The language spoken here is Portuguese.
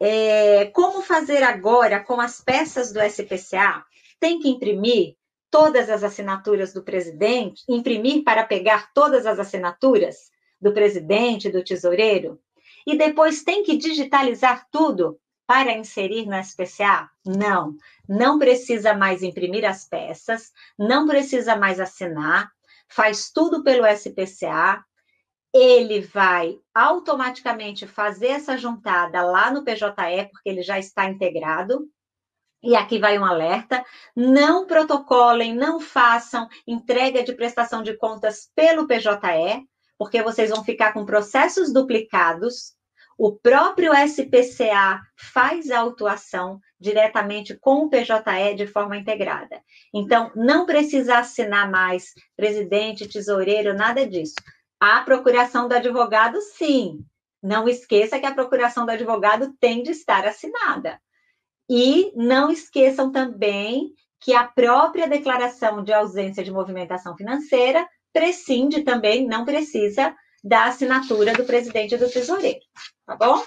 É, como fazer agora com as peças do SPCA? Tem que imprimir todas as assinaturas do presidente, imprimir para pegar todas as assinaturas do presidente, do tesoureiro, e depois tem que digitalizar tudo para inserir no SPCA? Não, não precisa mais imprimir as peças, não precisa mais assinar, faz tudo pelo SPCA, ele vai automaticamente fazer essa juntada lá no PJE, porque ele já está integrado. E aqui vai um alerta: não protocolem, não façam entrega de prestação de contas pelo PJE, porque vocês vão ficar com processos duplicados. O próprio SPCA faz a autuação diretamente com o PJE de forma integrada. Então, não precisa assinar mais presidente, tesoureiro, nada disso. A procuração do advogado, sim. Não esqueça que a procuração do advogado tem de estar assinada. E não esqueçam também que a própria declaração de ausência de movimentação financeira prescinde também, não precisa da assinatura do presidente do tesoureiro, tá bom?